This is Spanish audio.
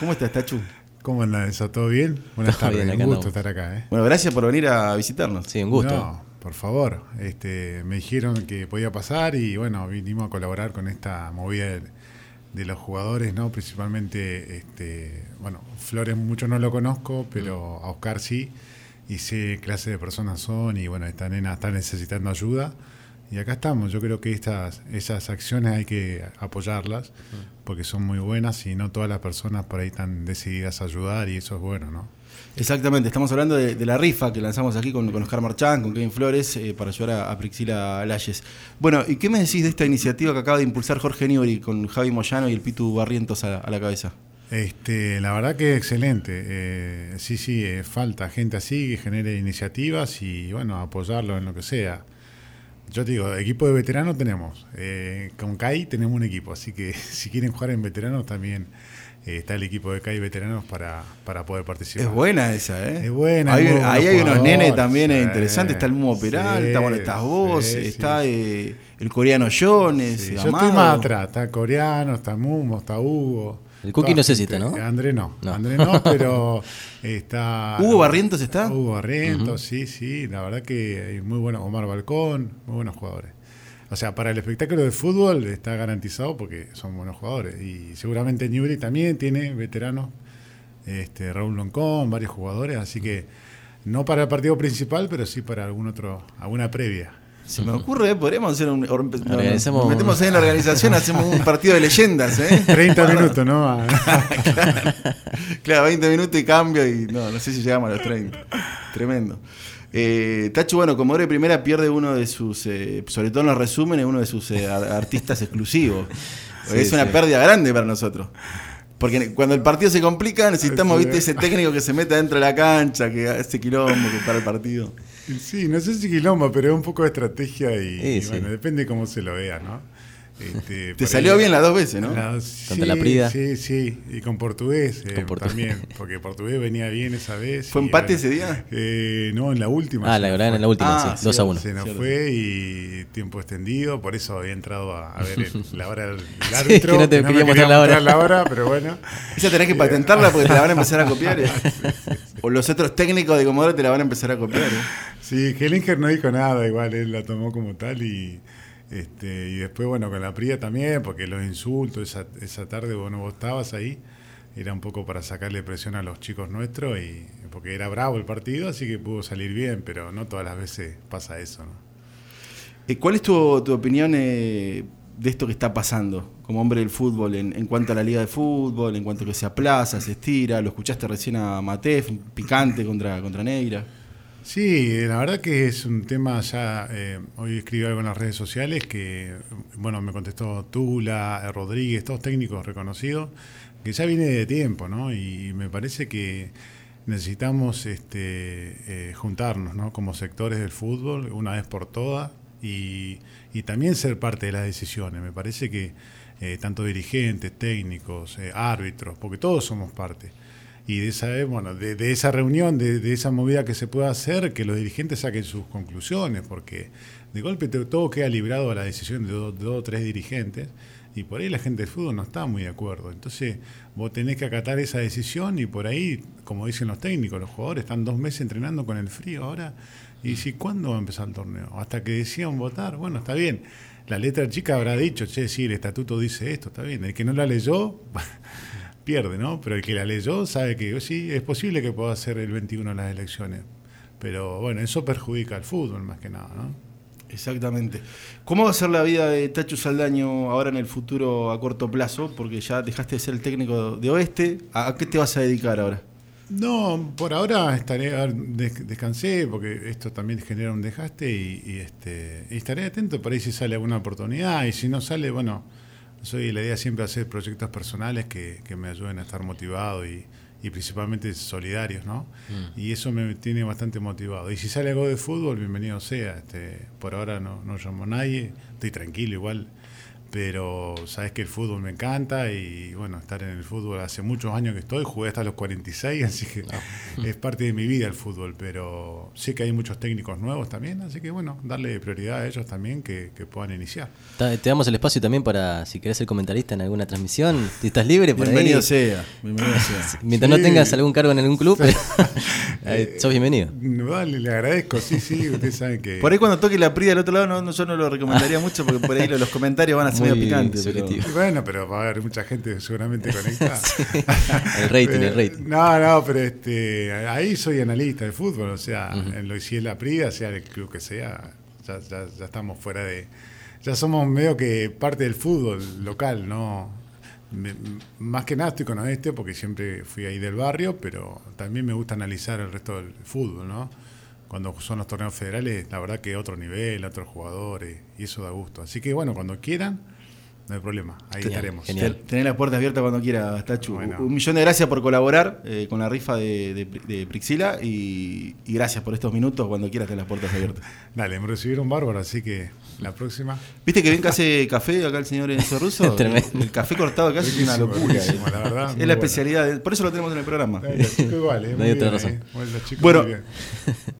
¿Cómo estás, Tachu? ¿Cómo andan eso? ¿Todo bien? Buenas Todo tardes, bien, un gusto andamos. estar acá. ¿eh? Bueno, gracias por venir a visitarnos. Sí, un gusto. No, por favor. Este, me dijeron que podía pasar y bueno, vinimos a colaborar con esta movida de, de los jugadores, ¿no? Principalmente, este, bueno, Flores mucho no lo conozco, pero a Oscar sí. Y sé qué clase de personas son y bueno, esta nena está necesitando ayuda. Y acá estamos, yo creo que estas, esas acciones hay que apoyarlas porque son muy buenas y no todas las personas por ahí están decididas a ayudar y eso es bueno, ¿no? Exactamente, estamos hablando de, de la rifa que lanzamos aquí con, con Oscar Marchán, con Kevin Flores, eh, para ayudar a, a Priscila Layes. Bueno, ¿y qué me decís de esta iniciativa que acaba de impulsar Jorge Nibori con Javi Moyano y el Pitu Barrientos a, a la cabeza? Este, la verdad que excelente. Eh, sí, sí, eh, falta gente así que genere iniciativas y bueno, apoyarlo en lo que sea. Yo te digo, equipo de veteranos tenemos. Eh, con CAI tenemos un equipo, así que si quieren jugar en veteranos también eh, está el equipo de CAI veteranos para, para poder participar. Es buena esa, ¿eh? Es buena, Ahí, hay unos nenes también sí, interesantes. Está el Mumo Peral, sí, está, bueno, estás vos, sí, está eh, el coreano Jones, yo estoy más atrás, está coreano, está Mumo, está Hugo. El Cookie no sé si gente. está, ¿no? André no, No. André no, pero está... ¿Hugo Barrientos está? Hugo Barrientos, sí, sí, la verdad que hay muy buenos, Omar Balcón, muy buenos jugadores. O sea, para el espectáculo de fútbol está garantizado porque son buenos jugadores. Y seguramente Newbery también tiene veteranos, este, Raúl Loncón, varios jugadores, así que no para el partido principal, pero sí para algún otro, alguna previa. Se me ocurre, ¿eh? podríamos hacer un. Organizamos nos metemos ahí en la organización, hacemos un partido de leyendas, ¿eh? 30 minutos, ¿no? Claro, 20 minutos y cambio y no, no sé si llegamos a los 30. Tremendo. Eh, Tacho, bueno, Comodoro de Primera pierde uno de sus, eh, sobre todo en los resúmenes, uno de sus eh, ar- artistas exclusivos. Sí, es una sí. pérdida grande para nosotros. Porque cuando el partido se complica, necesitamos, viste, ese técnico que se meta dentro de la cancha, que hace quilombo, que para el partido. Sí, no sé si quilombo, pero es un poco de estrategia y, Sí, y sí. bueno, depende cómo se lo vea, ¿no? Este, Te salió ahí- bien las dos veces, ¿no? La- Contra la Prida. Sí, sí, y con portugués, eh, Con portugués. también, porque portugués venía bien esa vez. ¿Fue empate ese día? eh, no, en la última. Ah, la verdad en la última, Ah, sí. 2 a 1. Se nos Cierto. fue y tiempo extendido, por eso había entrado a, a ver el- la hora del Sí, árbitro. que no te me quería mostrar la hora. la hora, pero bueno. Esa tenés que patentarla porque te la van a empezar a copiar. ¿eh? O los otros técnicos de Comodoro te la van a empezar a copiar. ¿eh? Sí, Hellinger no dijo nada, igual él la tomó como tal y este y después bueno con la Prida también, porque los insultos esa, esa tarde bueno vos estabas ahí, era un poco para sacarle presión a los chicos nuestros y porque era bravo el partido, así que pudo salir bien, pero no todas las veces pasa eso, ¿no? Eh, ¿Cuál es tu, tu opinión eh, de esto que está pasando como hombre del fútbol en, en cuanto a la liga de fútbol, en cuanto a que se aplaza, se estira? Lo escuchaste recién a Matef, picante contra, contra Negra. Sí, la verdad que es un tema ya, eh, hoy escribí algo en las redes sociales que, bueno, me contestó Tula, eh, Rodríguez, todos técnicos reconocidos, que ya viene de tiempo, ¿no? Y me parece que necesitamos este, eh, juntarnos, ¿no? Como sectores del fútbol, una vez por todas, y, también ser parte de las decisiones. Me parece que eh, tanto dirigentes, técnicos, árbitros, porque todos somos parte y de esa, eh, bueno, de, esa reunión, de, esa movida que se pueda hacer, que los dirigentes saquen sus conclusiones, porque de golpe todo queda librado a la decisión de dos o tres dirigentes, y por ahí la gente del fútbol no está muy de acuerdo. Entonces vos tenés que acatar esa decisión y por ahí, como dicen los técnicos, los jugadores están dos meses entrenando con el frío ahora, y si ¿cuándo va a empezar el torneo? Hasta que decían votar, bueno, está bien. La letra chica habrá dicho, che, sí, el estatuto dice esto, está bien. El que no la leyó, pierde, ¿no? Pero el que la leyó sabe que sí, es posible que pueda ser el 21 en las elecciones. Pero bueno, eso perjudica al fútbol más que nada, ¿no? Exactamente. ¿Cómo va a ser la vida de Tacho Saldaño ahora en el futuro a corto plazo? Porque ya dejaste de ser el técnico de Oeste. ¿A qué te vas a dedicar ahora? No, por ahora estaré, a ver, des- descansé porque esto también genera un desgaste y, y, este, y estaré atento por ahí si sale alguna oportunidad y si no sale, bueno, soy la idea siempre hacer proyectos personales que, que me ayuden a estar motivado y, y principalmente solidarios, ¿no? Y eso me tiene bastante motivado. Y si sale algo de fútbol, bienvenido sea. Este, por ahora no, no llamo a nadie, estoy tranquilo igual. Pero sabes que el fútbol me encanta y bueno, estar en el fútbol hace muchos años que estoy, jugué hasta los 46, así que es parte de mi vida el fútbol, pero sé que hay muchos técnicos nuevos también, así que bueno, darle prioridad a ellos también que, puedan iniciar. Te damos el espacio también para, si querés ser comentarista en alguna transmisión, si estás libre por bienvenido Sea, bienvenido sea. Mientras no tengas algún cargo en algún club, eh, sos bienvenido. Vale, le agradezco, sí, sí, ustedes saben que... Por ahí cuando toque la PRI del otro lado, no, yo no lo recomendaría mucho porque por ahí los comentarios van a ser medio picantes. Bueno, pero va a haber mucha gente seguramente conectada. el rating, el rating. No, no, pero este, ahí soy analista de fútbol, o sea, en lo hicieron la PRIA, sea el club que sea, ya, ya, estamos fuera de... Ya somos medio que parte del fútbol local, ¿no? Más que nada estoy con este porque siempre fui ahí del barrio, pero también me gusta analizar el resto del fútbol, ¿no? Cuando son los torneos federales, la verdad que otro nivel, otros jugadores, y eso da gusto. Así que bueno, cuando quieran, no hay problema, ahí estaremos. Genial. Tener las puertas abiertas cuando quiera, Tachu. Un millón de gracias por colaborar eh, con la rifa de, de, Prixila y, gracias por estos minutos. Cuando quieras tener las puertas abiertas. Dale, me recibieron bárbaro, así que la próxima. ¿Viste que bien que hace café acá el señor Enzo Russo? el, café cortado acá es una locura. Eh. La verdad, es la especialidad, por eso lo tenemos en el programa. chico igual, eh, no hay otra razón. bueno,